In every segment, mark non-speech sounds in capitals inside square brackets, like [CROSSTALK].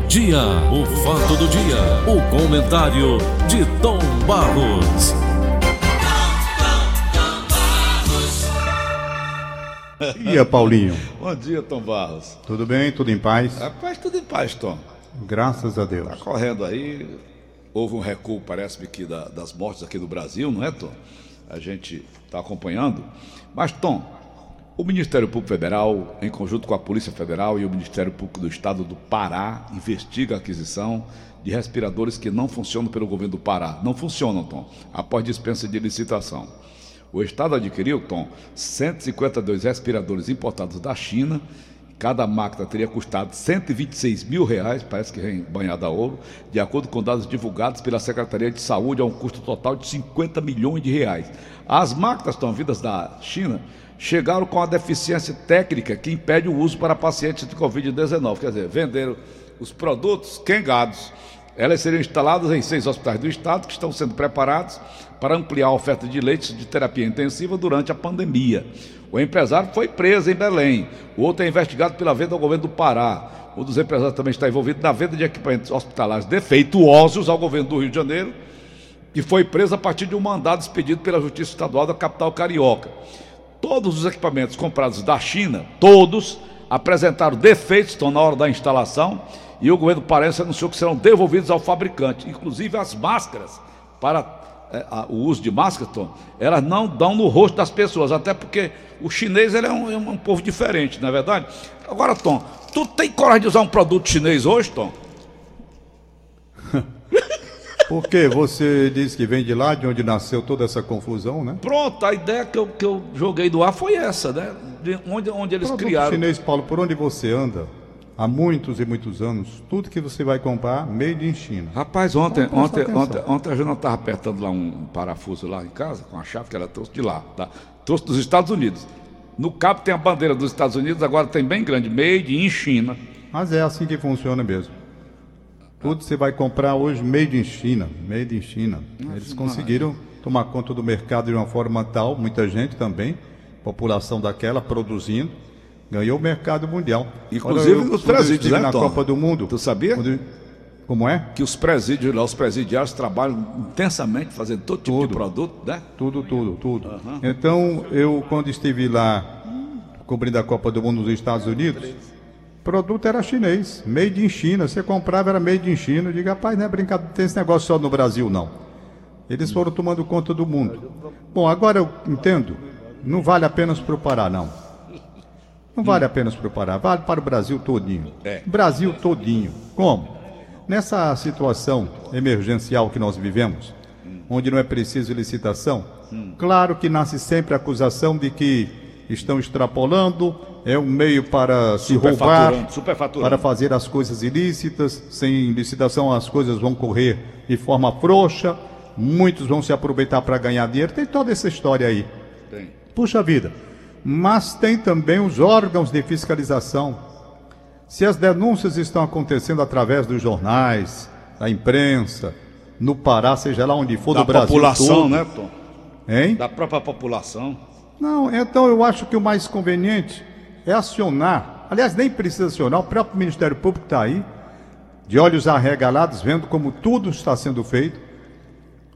Dia, o fato do dia, o comentário de Tom Barros. Bom dia, Paulinho. Bom dia, Tom Barros. Tudo bem? Tudo em paz? Rapaz, tudo em paz, Tom. Graças a Deus. Tá correndo aí. Houve um recuo, parece-me que da- das mortes aqui no Brasil, não é, Tom? A gente está acompanhando. Mas, Tom, o Ministério Público Federal, em conjunto com a Polícia Federal e o Ministério Público do Estado do Pará, investiga a aquisição de respiradores que não funcionam pelo governo do Pará. Não funcionam, Tom, após dispensa de licitação. O Estado adquiriu, Tom, 152 respiradores importados da China. Cada máquina teria custado 126 mil reais, parece que vem banhada a ouro, de acordo com dados divulgados pela Secretaria de Saúde, a um custo total de 50 milhões de reais. As máquinas estão vindas da China chegaram com a deficiência técnica que impede o uso para pacientes de Covid-19. Quer dizer, venderam os produtos quengados. Elas seriam instaladas em seis hospitais do estado que estão sendo preparados para ampliar a oferta de leitos de terapia intensiva durante a pandemia. O empresário foi preso em Belém. O outro é investigado pela venda ao governo do Pará. Um dos empresários também está envolvido na venda de equipamentos hospitalares defeituosos ao governo do Rio de Janeiro e foi preso a partir de um mandado expedido pela Justiça Estadual da capital carioca. Todos os equipamentos comprados da China, todos, apresentaram defeitos estão na hora da instalação e o governo parece anunciou que serão devolvidos ao fabricante. Inclusive as máscaras para é, a- o uso de máscaras, Tom, elas não dão no rosto das pessoas, até porque o chinês ele é, um, é um povo diferente, não é verdade? Agora, Tom, tu tem coragem de usar um produto chinês hoje, Tom? [LAUGHS] Porque você disse que vem de lá, de onde nasceu toda essa confusão, né? Pronto, a ideia que eu, que eu joguei do ar foi essa, né? De onde, onde eles Produto criaram. chinês, Paulo, por onde você anda, há muitos e muitos anos, tudo que você vai comprar, made in China. Rapaz, ontem, Então, ontem, atenção. ontem, ontem a Jana estava apertando lá um parafuso lá em casa, com a chave que ela trouxe de lá, tá? Trouxe dos Estados Unidos. No cabo tem a bandeira dos Estados Unidos, agora tem bem grande, made in China. Mas é assim que funciona mesmo. Tudo você vai comprar hoje made in China, made in China. Eles conseguiram tomar conta do mercado de uma forma tal, muita gente também, população daquela produzindo, ganhou o mercado mundial. Inclusive Olha, eu- eu presídios, né, na Tom? Copa do Mundo. Tu sabia? quando Como é? Que os presídios lá, os presidiários trabalham intensamente fazendo todo tipo de Tudo. produto, né? Tudo, tudo, tudo. Então, eu, quando estive lá cobrindo a Copa do Mundo nos Estados Unidos, produto era chinês, made in China. Você comprava, era made in China. Eu digo, rapaz, não é brincadeira, tem esse negócio só no Brasil, não. Eles foram tomando conta do mundo. Bom, agora eu entendo, não vale apenas para o Pará, não. Não vale apenas para o Pará, vale para o Brasil todinho. É. Brasil todinho. Como? Nessa situação emergencial que nós vivemos, onde não é preciso licitação, claro que nasce sempre a acusação de que estão extrapolando, é um meio para se roubar, para fazer as coisas ilícitas, sem licitação as coisas vão correr de forma frouxa, muitos vão se aproveitar para ganhar dinheiro, tem toda essa história aí. Tem. Puxa vida, mas tem também os órgãos de fiscalização. Se as denúncias estão acontecendo através dos jornais, da imprensa, no Pará, seja lá onde for, Da do Brasil população, todo, né, Tom? hein? Da própria população. Não, então eu acho que o mais conveniente é acionar. Aliás, nem precisa acionar, o próprio Ministério Público está aí, de olhos arregalados, vendo como tudo está sendo feito,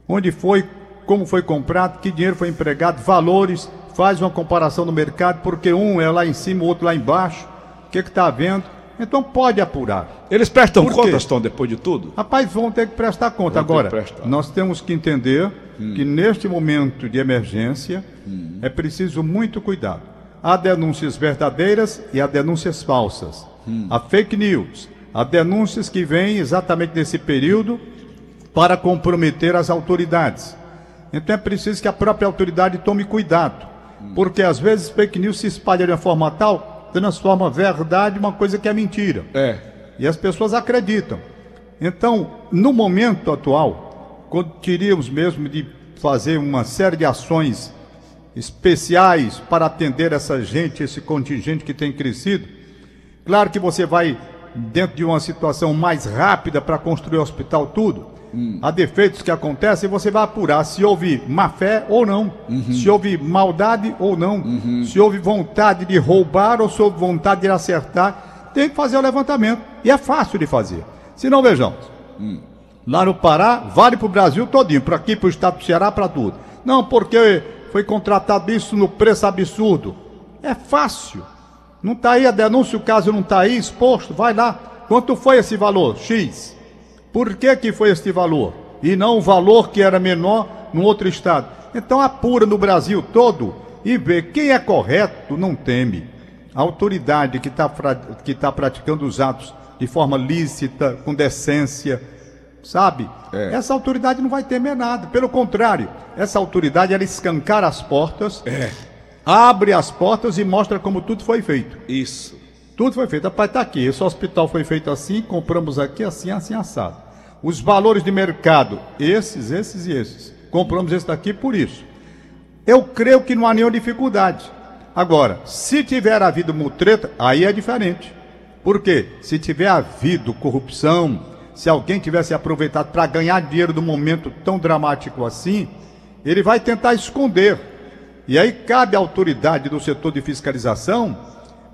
onde foi, como foi comprado, que dinheiro foi empregado, valores, faz uma comparação no mercado, porque um é lá em cima, o outro lá embaixo, o que está havendo. Então pode apurar. Eles prestam Por contas, Tom, depois de tudo? Rapaz, vão ter que prestar conta. Vão Agora, prestar. nós temos que entender que neste momento de emergência é preciso muito cuidado. Há denúncias verdadeiras e há denúncias falsas. Há fake news. Há denúncias que vêm exatamente nesse período para comprometer as autoridades. Então é preciso que a própria autoridade tome cuidado. Porque às vezes fake news se espalha de uma forma tal, transforma a verdade em uma coisa que é mentira. É. E as pessoas acreditam. Então, no momento atual, quando teríamos mesmo de fazer uma série de ações especiais para atender essa gente, esse contingente que tem crescido, claro que você vai dentro de uma situação mais rápida para construir o hospital tudo. Há defeitos que acontecem você vai apurar se houve má fé ou não, se houve maldade ou não, se houve vontade de roubar ou se houve vontade de acertar. Tem que fazer o levantamento. E é fácil de fazer. Se não, vejamos. Lá no Pará, vale para o Brasil todinho, para aqui, para o estado do Ceará, para tudo. Não, porque foi contratado isso no preço absurdo. É fácil. Não está aí a denúncia, o caso não está aí exposto, vai lá. Quanto foi esse valor? X. Por que, que foi este valor? E não o valor que era menor no outro estado. Então apura no Brasil todo e vê quem é correto, não teme. A autoridade que está que tá praticando os atos de forma lícita, com decência, sabe? É. Essa autoridade não vai temer nada. Pelo contrário, essa autoridade ela escancara as portas, É. abre as portas e mostra como tudo foi feito. Isso. Tudo foi feito. Rapaz, tá aqui. Esse hospital foi feito assim, compramos aqui, assim, assim, assado. Os valores de mercado, esses, esses e esses. Compramos esse daqui por isso. Eu creio que não há nenhuma dificuldade. Agora, se tiver havido mutreta, aí é diferente. Por quê? Se tiver havido corrupção, se alguém tivesse aproveitado para ganhar dinheiro num momento tão dramático assim, ele vai tentar esconder. E aí cabe à autoridade do setor de fiscalização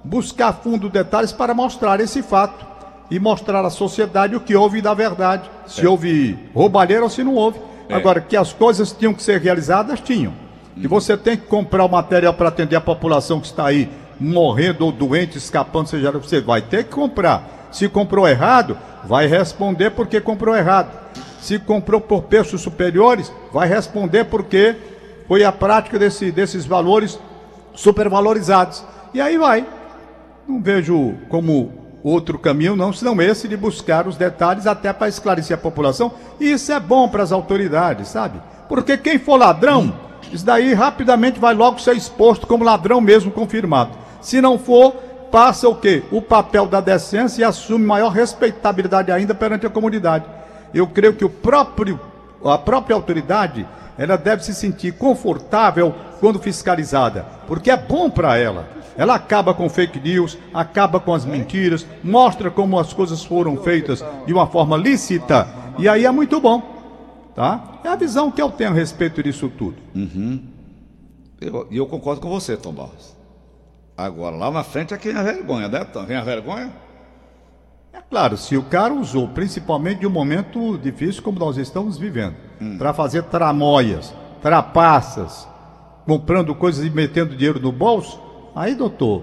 buscar fundo detalhes para mostrar esse fato e mostrar à sociedade o que houve da verdade, se houve roubalheira ou se não houve. Agora, que as coisas tinham que ser realizadas, tinham. Que você tem que comprar o material para atender a população que está aí morrendo ou doente, escapando, seja lá o que você vai ter que comprar. Se comprou errado, vai responder porque comprou errado. Se comprou por preços superiores, vai responder porque foi a prática desse- desses valores supervalorizados. E aí vai. Não vejo como outro caminho, não, senão esse de buscar os detalhes até para esclarecer a população. E isso é bom para as autoridades, sabe? Porque quem for ladrão, isso daí rapidamente vai logo ser exposto como ladrão mesmo confirmado. Se não for, passa o quê? O papel da decência e assume maior respeitabilidade ainda perante a comunidade. Eu creio que o próprio, a própria autoridade, ela deve se sentir confortável quando fiscalizada, porque é bom para ela. Ela acaba com fake news, acaba com as mentiras, mostra como as coisas foram feitas de uma forma lícita, e aí é muito bom. Tá? É a visão que eu tenho a respeito disso tudo. Eu- E eu, concordo com você, Tom Barros. Agora, lá na frente é quem é vergonha, né, Tom? Quem é vergonha? É claro, se o cara usou, principalmente de um momento difícil como nós estamos vivendo, para fazer tramóias, trapaças, comprando coisas e metendo dinheiro no bolso, aí, doutor,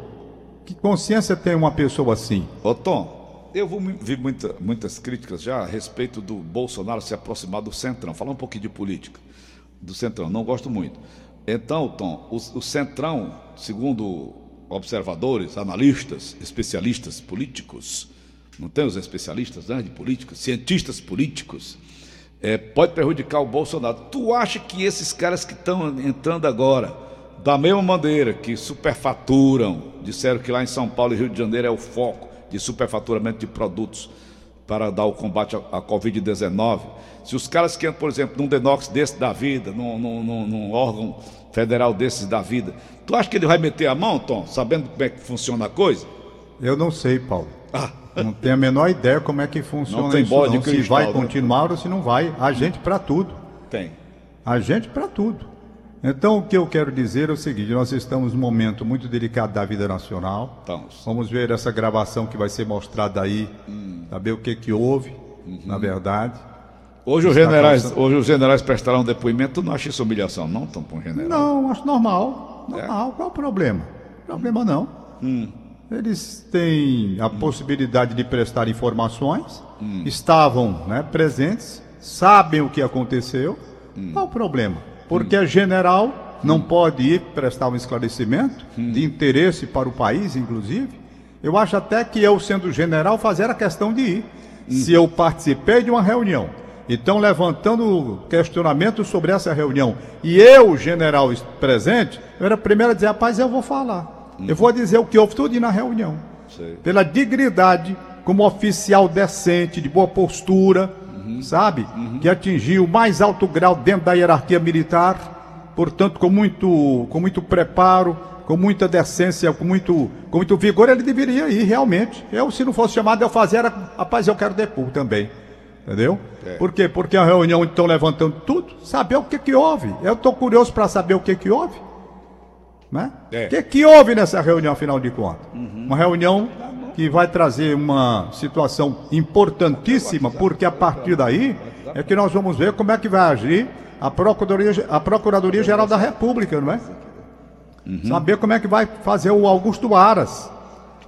que consciência tem uma pessoa assim? Ô, Tom, eu vou vi muita- muitas críticas já a respeito do Bolsonaro se aproximar do Centrão. Falar um pouquinho de política. Do Centrão, não gosto muito. Então, Tom, o, o Centrão, segundo observadores, analistas, especialistas políticos, não tem os especialistas né, de políticos, cientistas políticos, é, pode prejudicar o Bolsonaro. Tu acha que esses caras que estão entrando agora, da mesma maneira que superfaturam, disseram que lá em São Paulo e Rio de Janeiro é o foco de superfaturamento de produtos para dar o combate à, à Covid-19, se os caras que entram, por exemplo, num Denox desse da vida, num, num- num- órgão federal desses da vida, tu acha que ele vai meter a mão, Tom, sabendo como é que funciona a coisa? Eu não sei, Paulo. Ah, Não tenho a menor ideia como é que funciona Não tem isso, bola de não. Se vai né? continuar ou se não vai. A gente para tudo. tem. A gente para tudo. Então, o que eu quero dizer é o seguinte: nós estamos num momento muito delicado da vida nacional. Estamos. Vamos ver essa gravação que vai ser mostrada aí, Hum. saber o que, que houve, Uhum. na verdade. Hoje os, generais, causando- hoje os generais prestarão depoimento, tu não acha isso humilhação, não, para um general? Não, acho normal. É? Normal. Qual o problema? Problema não. Hum. Eles têm a possibilidade de prestar informações, Hum. estavam né, presentes, sabem o que aconteceu. Hum. Qual o problema? Porque é general, não pode ir prestar um esclarecimento Hum. de interesse para o país, inclusive. Eu acho até que eu, sendo general, fazer a questão de ir. Hum. Se eu participei de uma reunião, então levantando questionamento sobre essa reunião, e eu, general presente, eu era o primeiro a dizer, rapaz, eu vou falar. Eu vou dizer o que houve tudo na reunião. Sei. Pela dignidade, como oficial decente, de boa postura, sabe? Que atingiu o mais alto grau dentro da hierarquia militar, portanto, com muito, com muito preparo, com muita decência, com muito, com muito vigor, ele deveria ir realmente. Eu, se não fosse chamado, eu fazia, era, rapaz, eu quero depor também. Entendeu? Por quê? Porque a reunião estão levantando tudo, saber o que, que houve. Eu estou curioso para saber o que, que houve. Né? É. O que, que houve nessa reunião, afinal de contas? Uma reunião que vai trazer uma situação importantíssima, porque a partir daí é que nós vamos ver como é que vai agir a Procuradoria, a Procuradoria Geral da República, não é? Uhum. Saber como é que vai fazer o Augusto Aras.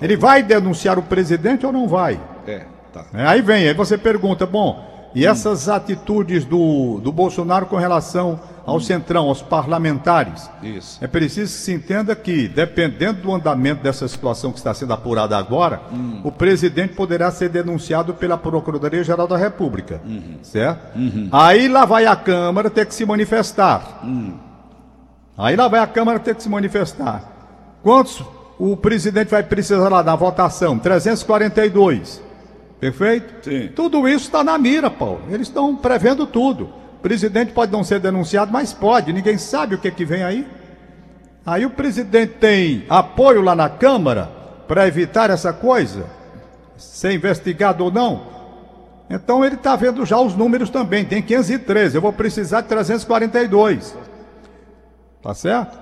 Ele vai denunciar o presidente ou não vai? É, tá. É, aí vem, aí você pergunta, bom, e hum. essas atitudes do, do Bolsonaro com relação ao hum. centrão, aos parlamentares? Isso. É preciso que se entenda que, dependendo do andamento dessa situação que está sendo apurada agora, hum. o presidente poderá ser denunciado pela Procuradoria-Geral da República. Uhum. Certo? Uhum. Aí lá vai a Câmara ter que se manifestar. Hum. Aí lá vai a Câmara ter que se manifestar. Quantos o presidente vai precisar lá da votação? 342. Perfeito? Sim. Tudo isso está na mira, Paulo. Eles estão prevendo tudo. O presidente pode não ser denunciado, mas pode. Ninguém sabe o que, que vem aí. Aí o presidente tem apoio lá na Câmara para evitar essa coisa, ser investigado ou não. Então ele está vendo já os números também. Tem 513. Eu vou precisar de 342. Tá certo?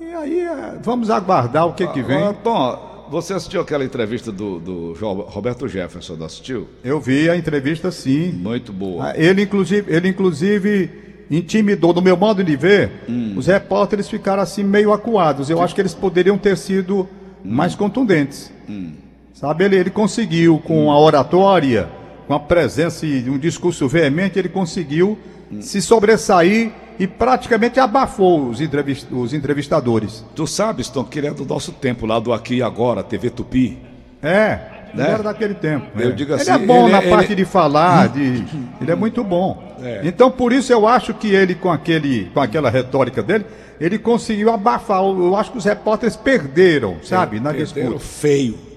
E aí é, vamos aguardar o que, que vem. Tom, você assistiu aquela entrevista do, do Roberto Jefferson, não assistiu? Eu vi a entrevista sim. Muito boa. Ah, ele inclusive, ele inclusive intimidou, no meu modo de ver, hum. os repórteres ficaram assim meio acuados. Eu acho que eles poderiam ter sido hum. mais contundentes. Hum. Sabe, ele, ele conseguiu com a oratória, com a presença e um discurso veemente, ele conseguiu hum. se sobressair e praticamente abafou os, entrevist, os entrevistadores. Tu sabes, Tom, que ele é do nosso tempo, lá do Aqui e Agora, TV Tupi. É, né? era daquele tempo. Eu é. digo assim, ele é bom ele, na ele, parte ele... de falar, [COUGHS] de... ele é muito bom. É. Então, por isso eu acho que ele, com, aquele, com aquela retórica dele, ele conseguiu abafar. Eu acho que os repórteres perderam, sabe, na perderam disputa. feio.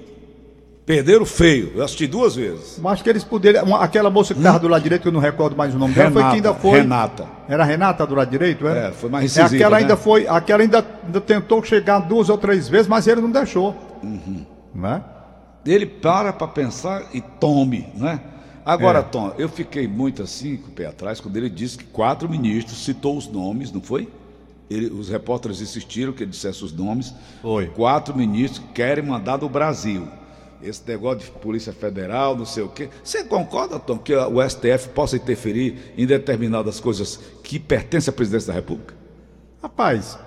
Perderam feio. Eu assisti duas vezes. Mas que eles poderiam. Aquela moça que estava do lado direito, que eu não recordo mais o nome Renata, dela, foi que ainda foi. Renata. Era Renata do lado direito, era? É, foi mais incisiva, é, Aquela né? ainda foi. Aquela ainda, ainda, tentou chegar duas ou três vezes, mas ele não deixou. Uhum. Né? Ele para para pensar e tome, né? Agora, é. Tom, eu fiquei muito assim, com o pé atrás, quando ele disse que quatro ministros citou os nomes, não foi? Ele, os repórteres insistiram que ele dissesse os nomes. Foi. Quatro ministros querem mandar do Brasil esse negócio de Polícia Federal, não sei o quê. Você concorda, Tom, que o STF possa interferir em determinadas coisas que pertencem à presidência da República? Rapaz.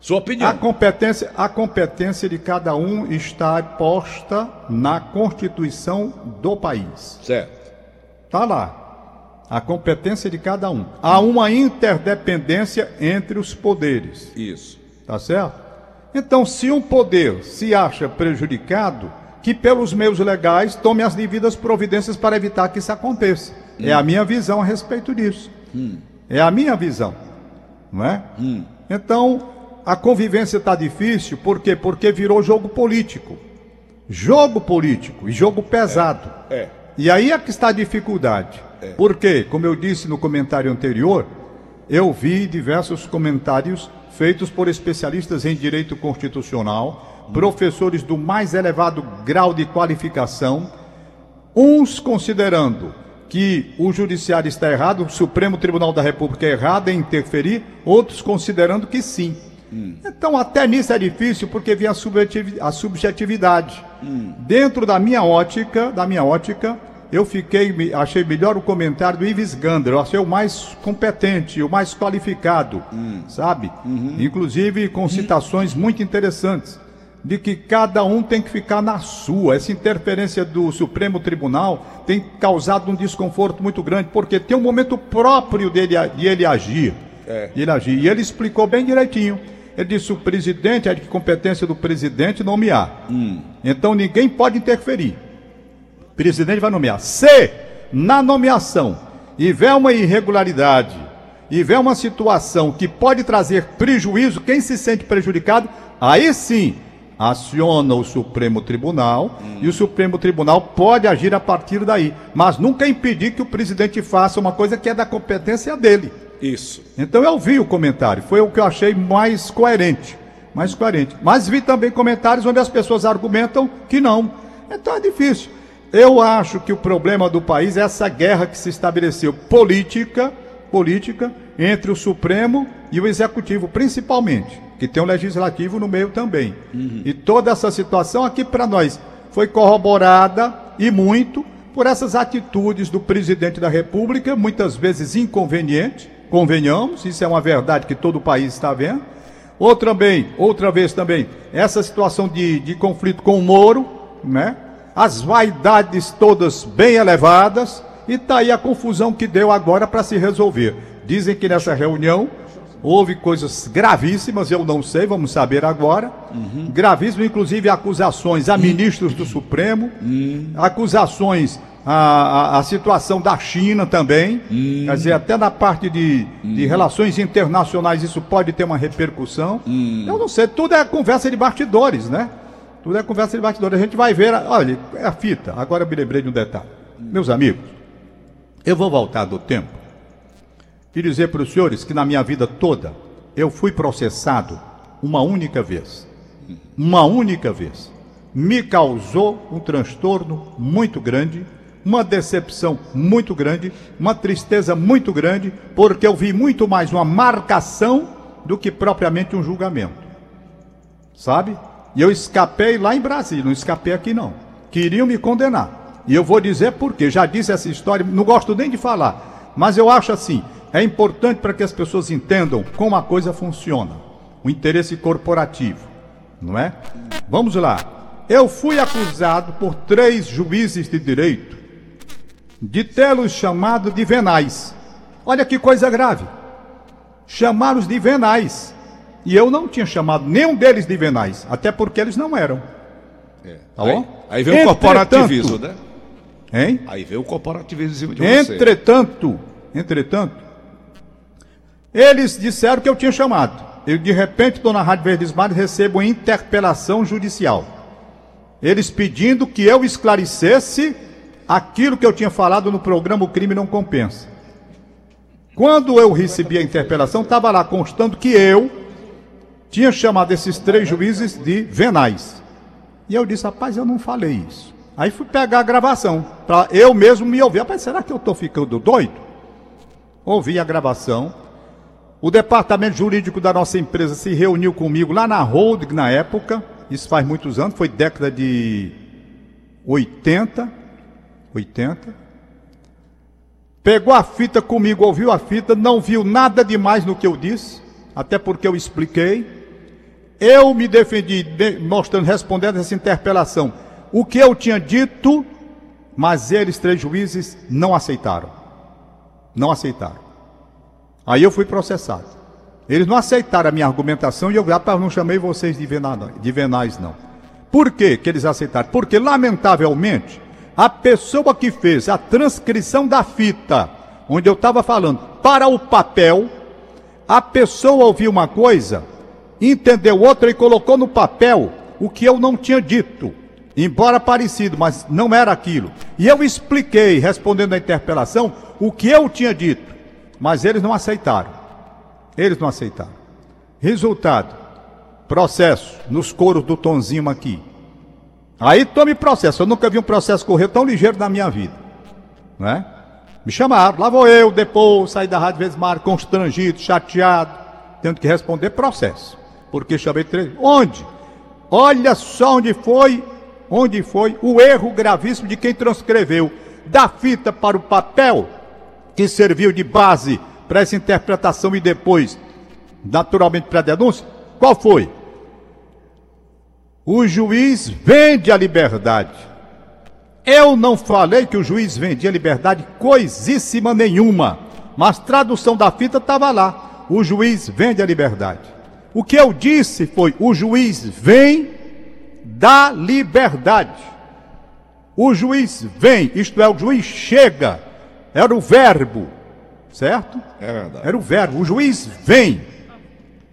Sua opinião. A competência, a competência de cada um está posta na Constituição do país. Certo. Está lá. A competência de cada um. Há uma interdependência entre os poderes. Isso. Tá certo? Então, se um poder se acha prejudicado, que, pelos meios legais, tome as devidas providências para evitar que isso aconteça. Hum. É a minha visão a respeito disso. Hum. É a minha visão. Não é? Hum. Então, a convivência está difícil, por quê? Porque virou jogo político. Jogo político e jogo pesado. É. é. E aí é que está a dificuldade. É. Porque, como eu disse no comentário anterior, eu vi diversos comentários feitos por especialistas em direito constitucional professores do mais elevado grau de qualificação, uns considerando que o judiciário está errado, o Supremo Tribunal da República é errado em interferir, outros considerando que sim. Hum. Então, até nisso é difícil porque vem a, subjetividade. Hum. Dentro da minha ótica, da minha ótica, eu fiquei, achei melhor o comentário do Ives Gander, eu achei o mais competente, o mais qualificado, hum. sabe? Uhum. Inclusive com citações muito interessantes de que cada um tem que ficar na sua. Essa interferência do Supremo Tribunal tem causado um desconforto muito grande, porque tem um momento próprio dele, de ele agir. É. De ele agir. E ele explicou bem direitinho. Ele disse: o presidente é de competência do presidente nomear. Hum. Então ninguém pode interferir. O presidente vai nomear. Se na nomeação houver uma irregularidade, e vê uma situação que pode trazer prejuízo, quem se sente prejudicado, aí sim aciona o Supremo Tribunal hum. e o Supremo Tribunal pode agir a partir daí, mas nunca impedir que o presidente faça uma coisa que é da competência dele. Isso. Então eu vi o comentário, foi o que eu achei mais coerente, mais coerente. Mas vi também comentários onde as pessoas argumentam que não. Então é difícil. Eu acho que o problema do país é essa guerra que se estabeleceu política, política entre o Supremo e o Executivo, principalmente que tem um legislativo no meio também. Uhum. E toda essa situação aqui para nós foi corroborada e muito por essas atitudes do presidente da República, muitas vezes inconveniente, convenhamos, isso é uma verdade que todo o país está vendo. Outra bem, outra vez também, essa situação de, de conflito com o Moro, né? As vaidades todas bem elevadas, e está aí a confusão que deu agora para se resolver. Dizem que nessa reunião houve coisas gravíssimas, eu não sei, vamos saber agora. Uhum. Gravíssimas, inclusive acusações a ministros do Supremo, uhum. acusações a, a, a, situação da China também. Uhum. Quer dizer, até na parte de, de relações internacionais isso pode ter uma repercussão. Eu não sei, tudo é conversa de bastidores, né? Tudo é conversa de bastidores. A gente vai ver, olha, é a fita. Agora eu me lembrei de um detalhe. Meus amigos, eu vou voltar do tempo e dizer para os senhores que na minha vida toda eu fui processado uma única vez. Uma única vez. Me causou um transtorno muito grande, uma decepção muito grande, uma tristeza muito grande, porque eu vi muito mais uma marcação do que propriamente um julgamento. Sabe? E eu escapei lá em Brasília, não escapei aqui não. Queriam me condenar. E eu vou dizer por quê. Já disse essa história, não gosto nem de falar. Mas eu acho assim, é importante para que as pessoas entendam como a coisa funciona. O interesse corporativo, não é? Vamos lá. Eu fui acusado por três juízes de direito de tê-los chamado de venais. Olha que coisa grave. Chamaram-os de venais. E eu não tinha chamado nenhum deles de venais, até porque eles não eram. É. Tá bom? Aí, aí vem o corporativismo, né? Hein? Aí vem o corporativismo de você. Entretanto, entretanto, eles disseram que eu tinha chamado. Eu, de repente, estou na Rádio Verdes Mares, recebo uma interpelação judicial. Eles pedindo que eu esclarecesse aquilo que eu tinha falado no programa O Crime Não Compensa. Quando eu recebi a interpelação, estava lá constando que eu tinha chamado esses três juízes de venais. E eu disse, rapaz, eu não falei isso. Aí fui pegar a gravação, para eu mesmo me ouvir. Rapaz, será que eu estou ficando doido? Ouvi a gravação. O departamento jurídico da nossa empresa se reuniu comigo lá na holding na época, isso faz muitos anos, foi década de 80, 80. Pegou a fita comigo, ouviu a fita, não viu nada demais no que eu disse, até porque eu expliquei. Eu me defendi, mostrando, respondendo essa interpelação. O que eu tinha dito, mas eles, três juízes, não aceitaram. Não aceitaram. Aí eu fui processado. Eles não aceitaram a minha argumentação e eu rapaz, não chamei vocês de, venais, de venais, não. Por que, que eles aceitaram? Porque, lamentavelmente, a pessoa que fez a transcrição da fita, onde eu estava falando, para o papel, a pessoa ouviu uma coisa, entendeu outra e colocou no papel o que eu não tinha dito. Embora parecido, mas não era aquilo. E eu expliquei, respondendo à interpelação, o que eu tinha dito. Mas eles não aceitaram. Eles não aceitaram. Resultado: processo nos coros do Tonzinho aqui. Aí tome processo. Eu nunca vi um processo correr tão ligeiro na minha vida. Né? Me chamaram, lá vou eu, depois, saí da Rádio Vesmar, constrangido, chateado, tendo que responder processo. Porque chamei três. Onde? Olha só onde foi, onde foi o erro gravíssimo de quem transcreveu da fita para o papel que serviu de base para essa interpretação e depois, naturalmente, para a denúncia? Qual foi? O juiz vende a liberdade. Eu não falei que o juiz vendia liberdade coisíssima nenhuma, mas tradução da fita estava lá. O juiz vende a liberdade. O que eu disse foi: o juiz vem da liberdade. O juiz vem, isto é, o juiz chega era o verbo, certo? É verdade. Era o verbo. O juiz vem.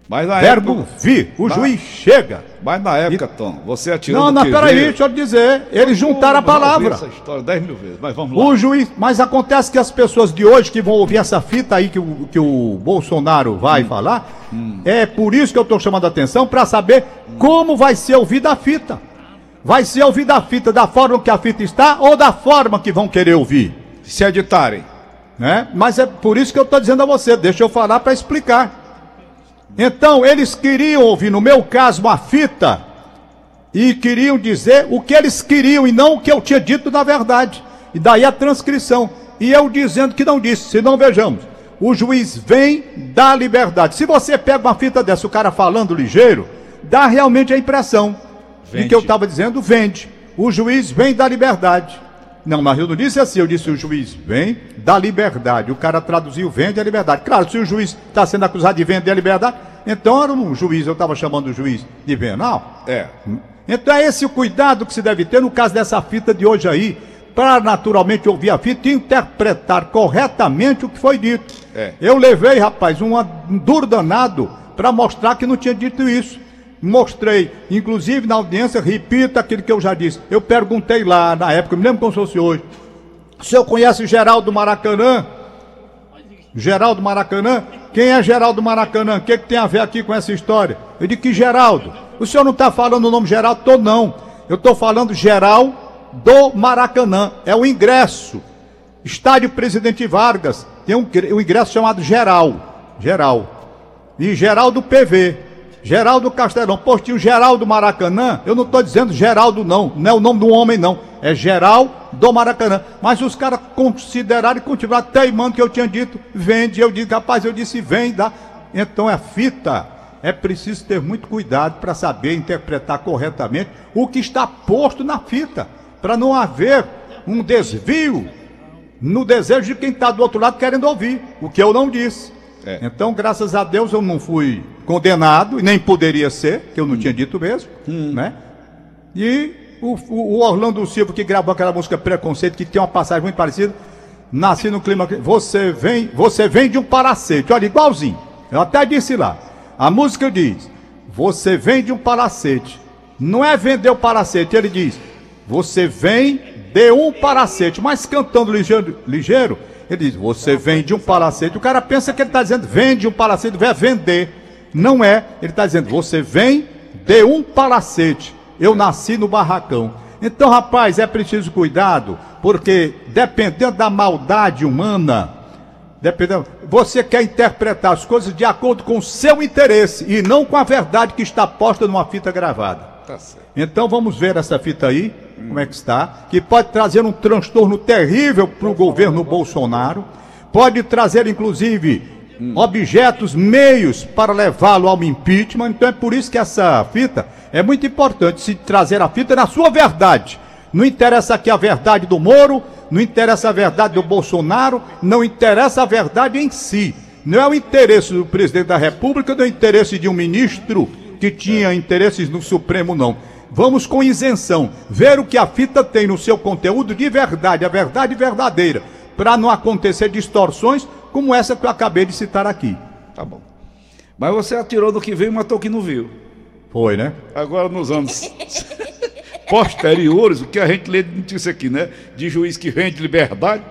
Mas na verbo época, vir. O na, juiz chega. Mas na época, e... Tom, você atirou. Não, não, peraí, deixa eu dizer. Eles juntaram a palavra. Essa história dez mil vezes, mas vamos lá. O juiz. Mas acontece que as pessoas de hoje que vão ouvir essa fita aí que o, que o Bolsonaro vai hum. falar, hum. é por isso que eu estou chamando a atenção, para saber hum. como vai ser ouvida a fita. Vai ser ouvida a fita da forma que a fita está ou da forma que vão querer ouvir se editarem. Né? Mas é por isso que eu estou dizendo a você, deixa eu falar para explicar. Então, eles queriam ouvir, no meu caso, uma fita e queriam dizer o que eles queriam e não o que eu tinha dito na verdade. E daí a transcrição. E eu dizendo que não disse, se não vejamos. O juiz vem da liberdade. Se você pega uma fita dessa, o cara falando ligeiro, dá realmente a impressão vende. de que eu estava dizendo vende. O juiz vem da liberdade. Não, mas eu não disse assim, eu disse o juiz vem da liberdade. O cara traduziu vende a liberdade. Claro, se o juiz está sendo acusado de vender a liberdade, então era um juiz, eu estava chamando o juiz de venal. É. Então é esse o cuidado que se deve ter no caso dessa fita de hoje aí, para naturalmente ouvir a fita e interpretar corretamente o que foi dito. É. Eu levei, rapaz, um duro danado para mostrar que não tinha dito isso mostrei, inclusive na audiência, repito aquilo que eu já disse. Eu perguntei lá na época, me lembro como se fosse hoje. O senhor conhece Geraldo Maracanã? Geraldo Maracanã? Quem é Geraldo Maracanã? O que, que tem a ver aqui com essa história? Eu disse que Geraldo. O senhor não está falando o nome Geraldo? Tô não. Eu estou falando Geral do Maracanã. É o ingresso. Estádio Presidente Vargas. Tem um, um ingresso chamado Geral. Geral. E Geral do PV. Geraldo Castelão, postinho Geraldo Maracanã, eu não estou dizendo Geraldo não, não é o nome do homem não, é Geral do Maracanã. Mas os caras consideraram e continuaram teimando que eu tinha dito, vende, eu digo, rapaz, eu disse vem, dá. Então é fita, é preciso ter muito cuidado para saber interpretar corretamente o que está posto na fita, para não haver um desvio no desejo de quem está do outro lado querendo ouvir, o que eu não disse. É. Então, graças a Deus, eu não fui condenado, e nem poderia ser, que eu não hum. tinha dito mesmo, hum. né? E o, o, Orlando Silva, que gravou aquela música Preconceito, que tem uma passagem muito parecida, nasci no clima. Você vem, você vem de um palacete, olha, igualzinho. Eu até disse lá. A música diz: Você vem de um palacete. Não é vender o palacete, ele diz: Você vem de um palacete. Mas cantando ligeiro, ligeiro ele diz: Você vende um palacete. O cara pensa que ele está dizendo: Vende um palacete, vai vender. Não é. Ele está dizendo: Você vem de um palacete. Eu nasci no barracão. Então, rapaz, é preciso cuidado, porque dependendo da maldade humana, dependendo, você quer interpretar as coisas de acordo com o seu interesse e não com a verdade que está posta numa fita gravada. Tá então vamos ver essa fita aí como é que está, que pode trazer um transtorno terrível para o governo Bolsonaro, pode trazer inclusive hum. objetos, meios para levá-lo ao impeachment. Então é por isso que essa fita é muito importante se trazer a fita na sua verdade. Não interessa aqui a verdade do Moro, não interessa a verdade do Bolsonaro, não interessa a verdade em si. Não é o interesse do presidente da República, não é o interesse de um ministro que tinha interesses no Supremo, não. Vamos com isenção, ver o que a fita tem no seu conteúdo de verdade, a verdade verdadeira, para não acontecer distorções como essa que eu acabei de citar aqui. Tá bom. Mas você atirou no que veio e matou o que não viu. Foi, né? Agora nos anos posteriores, o que a gente lê de notícia aqui, né? De juiz que rende liberdade,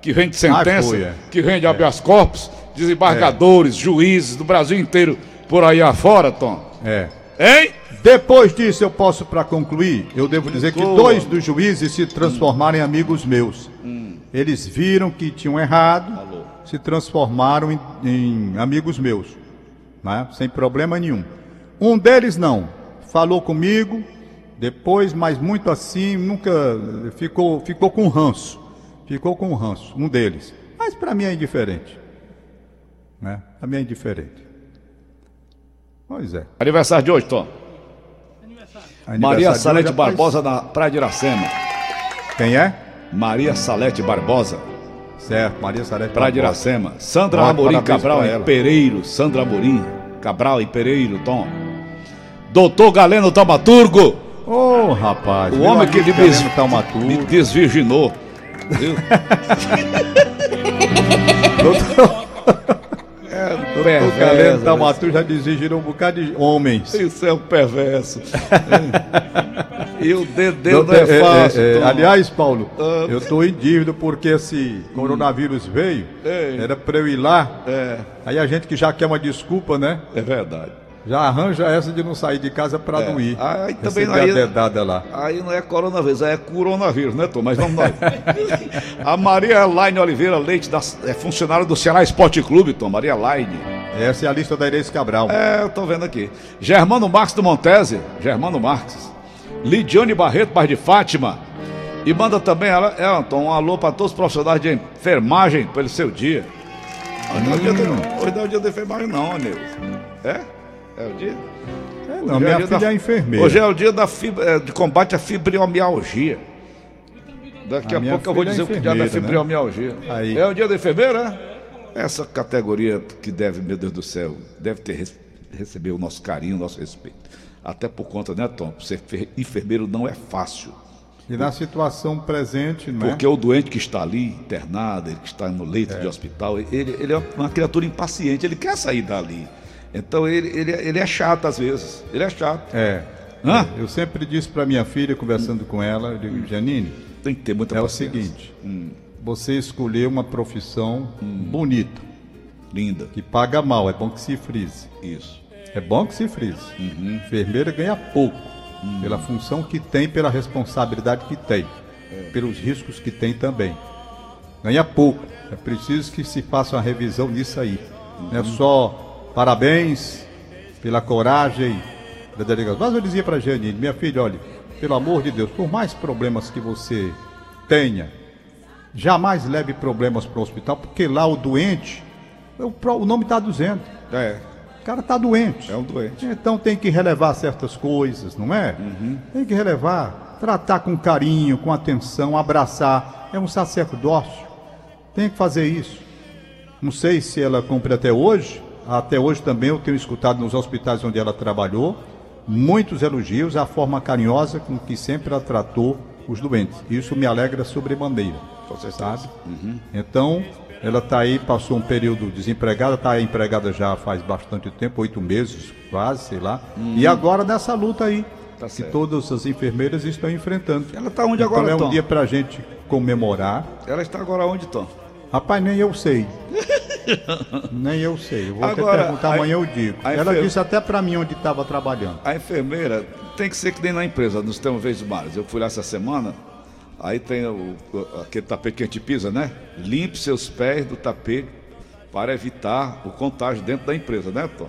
que rende sentença, ah, foi, é. que rende é. habeas corpus, desembargadores, é. juízes do Brasil inteiro por aí afora, Tom. É. Hein? Depois disso, eu posso, para concluir, eu devo dizer que dois dos juízes se transformaram em amigos meus. Hum. Eles viram que tinham errado, se transformaram em, em amigos meus, né? sem problema nenhum. Um deles não, falou comigo, depois, mas muito assim, nunca ficou, ficou com ranço. Ficou com ranço, um deles. Mas para mim é indiferente. Né? Para mim é indiferente. Pois é. Aniversário de hoje, Tom. Maria Salete Barbosa na Praia de Iracema. Quem é? Maria Salete Barbosa. Certo, Maria Salete Praia de Iracema. Sandra Bom, Amorim Cabral e Pereiro. Sandra Amorim Cabral e Pereiro, Tom. Doutor Galeno Taumaturgo. Ô, oh, rapaz. O homem que ele me, me desvirginou. Viu? [LAUGHS] [LAUGHS] Doutor... O Galeno Tamatu já desvigiram um bocado de homens. Isso é um perverso. [LAUGHS] e o dedo dele não, é, é fácil. É, é, aliás, Paulo, ah. eu estou em dívida porque esse coronavírus veio, Ei. era para eu ir lá. É. Aí a gente que já quer uma desculpa, né? É verdade. Já arranja essa de não sair de casa para é. não ir. Aí também não aí, dedada lá. Aí não é coronavírus, aí é coronavírus, né, Tom? Mas vamos nós. a Maria Laine Oliveira Leite da, é funcionária do Ceará Esporte Clube, Tom. Maria Laine. Essa é a lista da Inês Cabral. É, eu tô vendo aqui. Germano Marques do Montese. Germano Marques. Lidiane Barreto, bairro de Fátima. E manda também, ela, é, Anton, um alô para todos os profissionais de enfermagem pelo seu dia. Hoje não é o dia é da enfermagem, não, Nilson. É? É o dia? É, Hoje não, é minha dia filha da- é enfermeira. Hoje é o dia da fibra, é, de combate à fibromialgia. Daqui A a, pouco eu vou é dizer o que é né? fibromialgia. Aí. É o dia da enfermeira? é? Essa categoria que deve, meu Deus do céu, deve ter rece- receber o nosso carinho, o nosso respeito. Até por conta, né, Tom? Ser fe- enfermeiro não é fácil. E na situação presente, não é? Porque o doente que está ali internado, ele que está no leito de hospital, ele, ele é uma criatura impaciente, ele quer sair dali. Então ele, ele, é- ele é chato às vezes. Ele é chato. É. Hã? Eu sempre disse para minha filha, conversando com ela, eu digo, Janine, Tem que ter muita é o paciência. seguinte, você escolheu uma profissão bonita, Linda. que paga mal, é bom que se frise. Isso. É bom que se frise. Enfermeira ganha pouco, pela função que tem, pela responsabilidade que tem, pelos riscos que tem também. Ganha pouco. É preciso que se faça uma revisão nisso aí. Não é só parabéns pela coragem da delegação. Mas eu dizia para a Janine, minha filha, olha, pelo amor de Deus, por mais problemas que você tenha, jamais leve problemas para o hospital, porque lá o doente, o nome está dizendo. É, O cara está doente. é um doente. Então tem que relevar certas coisas, não é? Tem que relevar, tratar com carinho, com atenção, abraçar. É um sacerdócio. Tem que fazer isso. Não sei se ela cumpre até hoje. Até hoje também eu tenho escutado nos hospitais onde ela trabalhou muitos elogios à forma carinhosa com que sempre ela tratou os doentes. Isso me alegra sobremaneira. Você Sabe? Então, ela está aí, passou um período desempregada, está empregada já faz bastante tempo, oito meses, quase, sei lá. E agora nessa luta aí, Tá que certo. todas as enfermeiras estão enfrentando. Ela está onde então agora, é um Tom? dia para a gente comemorar. Ela está agora onde, Tom? Rapaz, nem eu sei. [LAUGHS] [LAUGHS] nem eu sei. Eu vou Agora, até perguntar a- amanhã, eu digo. Ela disse até para mim onde estava trabalhando. A enfermeira tem que ser que nem na empresa, nos termos vezes mares. Eu fui lá essa semana, aí tem o- aquele tapete que a gente pisa, né? Limpe seus pés do tapete para evitar o contágio dentro da empresa, né, Tom?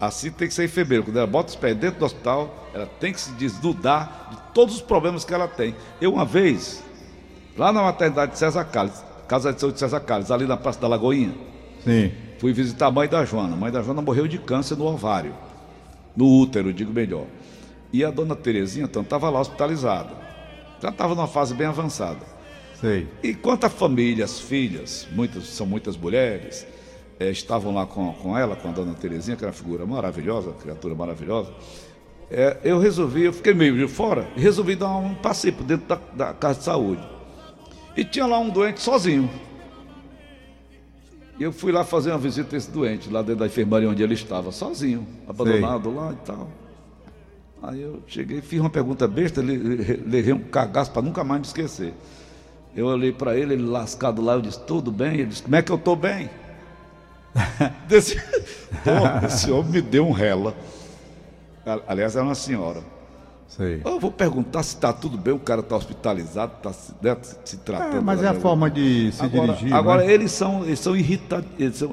Assim tem que ser enfermeira. Quando ela bota os pés dentro do hospital, ela tem que se desnudar de todos os problemas que ela tem. Eu, uma vez, lá na maternidade de César Carlos, Casa de Saúde de César Carlos, ali na Praça da Lagoinha, Sim. Fui visitar a mãe da Joana. A mãe da Joana morreu de câncer no ovário, no útero, digo melhor. E a dona Terezinha, então, estava lá hospitalizada. Já estava numa fase bem avançada. Sei. E quanto a família, as filhas, muitas, são muitas mulheres, eh, estavam lá com, com ela, com a dona Terezinha, que era uma figura maravilhosa, criatura maravilhosa. eh, eu resolvi, eu fiquei meio de fora, e resolvi dar um passeio por dentro da, da casa de saúde. E tinha lá um doente sozinho. Eu fui lá fazer uma visita a esse doente, lá dentro da enfermaria onde ele estava, sozinho, abandonado lá e tal. Aí eu cheguei, fiz uma pergunta besta, le- le- levei um cagaço para nunca mais me esquecer. Eu olhei para ele, ele lascado lá, eu disse, tudo bem? Ele disse, como é que eu estou bem? [LAUGHS] Desse... Pô, esse homem me deu um rela. Aliás, era uma senhora. Sei. Eu vou perguntar se está tudo bem, o cara está hospitalizado, está se, né, se tratando. É, mas é a da- forma de se Agora, dirigir. agora né? eles são, eles são irritados.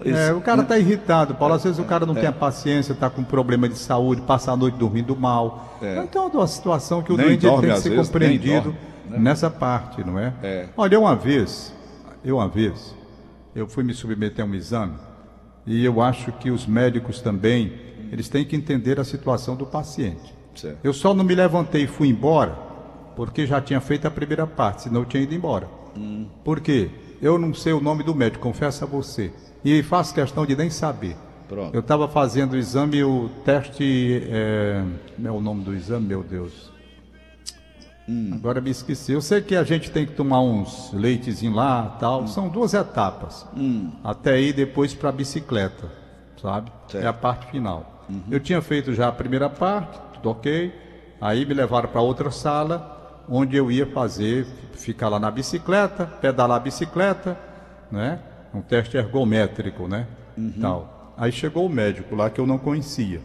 É, o cara tá irritado, Paulo. Às vezes o cara não É. tem a paciência, tá com problema de saúde, passa a noite dormindo mal. Então é uma situação que o Nem doente dorme, tem que ser vezes, compreendido dorme, né? nessa parte, não é? É. Olha, uma vez, eu uma vez, eu fui me submeter a um exame e eu acho que os médicos também, eles têm que entender a situação do paciente. Certo. Eu só não me levantei e fui embora porque já tinha feito a primeira parte, senão eu tinha ido embora. Por quê? Eu não sei o nome do médico, confesso a você. E faço questão de nem saber. Pronto. Eu estava fazendo o exame, o teste. É... Como é o nome do exame, meu Deus? Agora me esqueci. Eu sei que a gente tem que tomar uns leitezinhos lá tal. São duas etapas. Até ir depois para a bicicleta, sabe? Certo. É a parte final. Eu tinha feito já a primeira parte, tudo ok. Aí me levaram para outra sala, onde eu ia fazer, ficar lá na bicicleta, pedalar a bicicleta, né? Um teste ergométrico, né? Tal. Aí chegou o médico lá que eu não conhecia.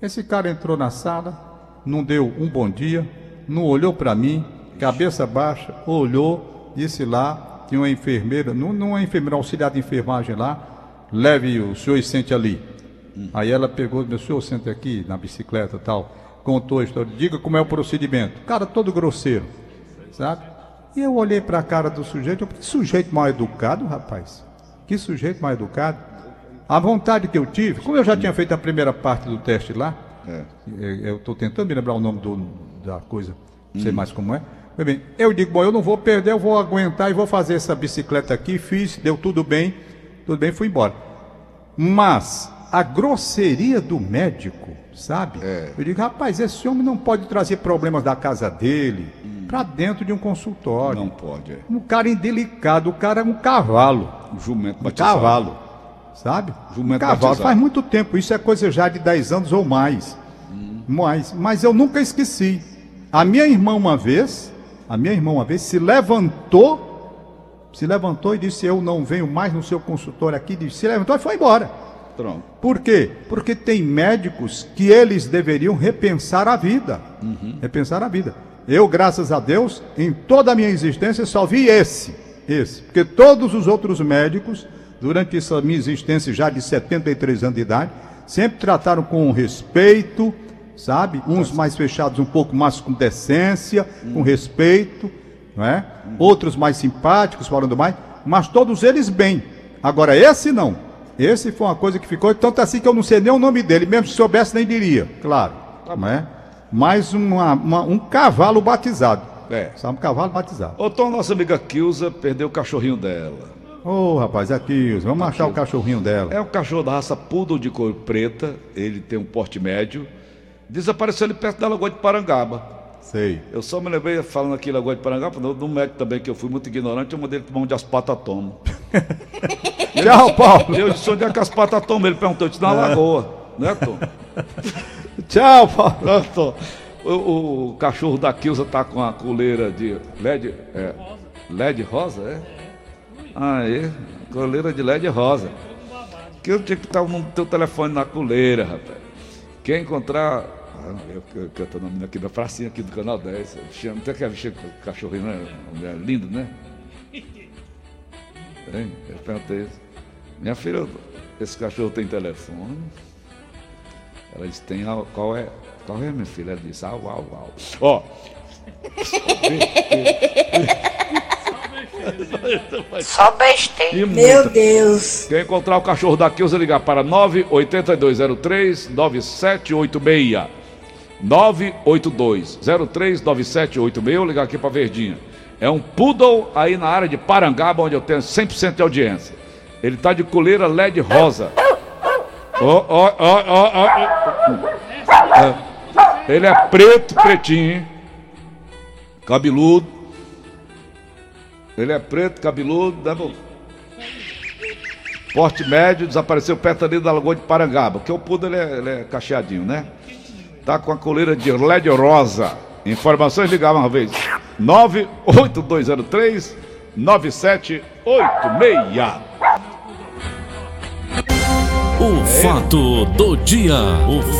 Esse cara entrou na sala, não deu um bom dia, não olhou para mim, cabeça baixa, olhou, disse lá, tinha uma enfermeira, não, não é enfermeira, auxiliar de enfermagem lá, leve o senhor e sente ali. Aí ela pegou, meu senhor, sente aqui na bicicleta e tal. contou a história. Diga como é o procedimento. Cara todo grosseiro, sabe? E eu olhei para a cara do sujeito, eu, que sujeito mal educado, rapaz. Que sujeito mal educado. A vontade que eu tive, como eu já tinha feito a primeira parte do teste lá, é. eu estou tentando me lembrar o nome do, da coisa, não sei hum. mais como é. Bem, eu digo, bom, eu não vou perder, eu vou aguentar e vou fazer essa bicicleta aqui. Fiz, deu tudo bem, tudo bem, fui embora. Mas a grosseria do médico, sabe? É. Eu digo, rapaz, esse homem não pode trazer problemas da casa dele hum. para dentro de um consultório. Não pode. É. Um cara indelicado, o cara é um cavalo. Um jumento batizado. Um cavalo, sabe? Jumento um cavalo. Batizado. Faz muito tempo, isso é coisa já de 10 anos ou mais. Hum. mais. Mas eu nunca esqueci. A minha irmã uma vez, a minha irmã uma vez se levantou, se levantou e disse: Eu não venho mais no seu consultório aqui. Disse, se levantou e foi embora. Por quê? Porque tem médicos que eles deveriam repensar a vida. Uhum. Repensar a vida. Eu, graças a Deus, em toda a minha existência, só vi esse. Esse. Porque todos os outros médicos, durante essa minha existência já de 73 anos de idade, sempre trataram com respeito, sabe? Uns mais fechados, um pouco mais com decência, com respeito, não é? Outros mais simpáticos, falando mais, mas todos eles bem. Agora, esse não. Esse foi uma coisa que ficou, tanto assim que eu não sei nem o nome dele, mesmo se soubesse nem diria, claro. Tá não é? Mais uma, uma, um cavalo batizado. É. Sabe, um cavalo batizado. Ô Tom, nossa amiga Kilza perdeu o cachorrinho dela. Ô, oh, rapaz, é Kilza, vamos achar o cachorrinho dela. É um cachorro da raça poodle de cor preta, ele tem um porte médio, desapareceu ali perto da Lagoa de Parangaba. Sei. Eu só me lembrei falando aqui Lagoa de Parangaba, no médico também que eu fui muito ignorante, eu mandei ele tomar um de aspatatoma. [LAUGHS] Tchau, Paulo. Eu disse onde é que as patas tomam? Ele perguntou, eu disse na é. lagoa, né, Tom? [LAUGHS] Tchau, Paulo. Não, Tom. O, o, cachorro da Kilza tá com a coleira de LED, é, LED rosa, é? Aí, coleira de LED rosa. Que eu tinha que estar no teu telefone na coleira, rapaz. Quem encontrar. Ah, eu, eu tô nome aqui da pracinha aqui do canal 10. Chama, tem aquele cachorrinho, né? É lindo, né? [LAUGHS] Hein? Eu perguntei isso. Minha filha, esse cachorro tem telefone? Ela disse, tem, qual é? Qual é, minha filha? Ela disse, au, au, au. Ó. [LAUGHS] Só besteira. Meu Deus. Quer encontrar o cachorro daqui, você ligar para 98203 9786. 982 03 9786, ou ligar aqui para Verdinha. É um poodle aí na área de Parangaba, onde eu tenho 100% de audiência. Ele tá de coleira LED rosa. Ó, ó, ó, ó, ó. Ele é preto, pretinho. Cabeludo. Ele é preto, cabeludo. Né, Porte médio, desapareceu perto ali da Lagoa de Parangaba. Porque o poodle ele é, ele é cacheadinho, né? Tá com a coleira de LED rosa. Informações ligavam uma vez. 98203 9786. O fato do dia.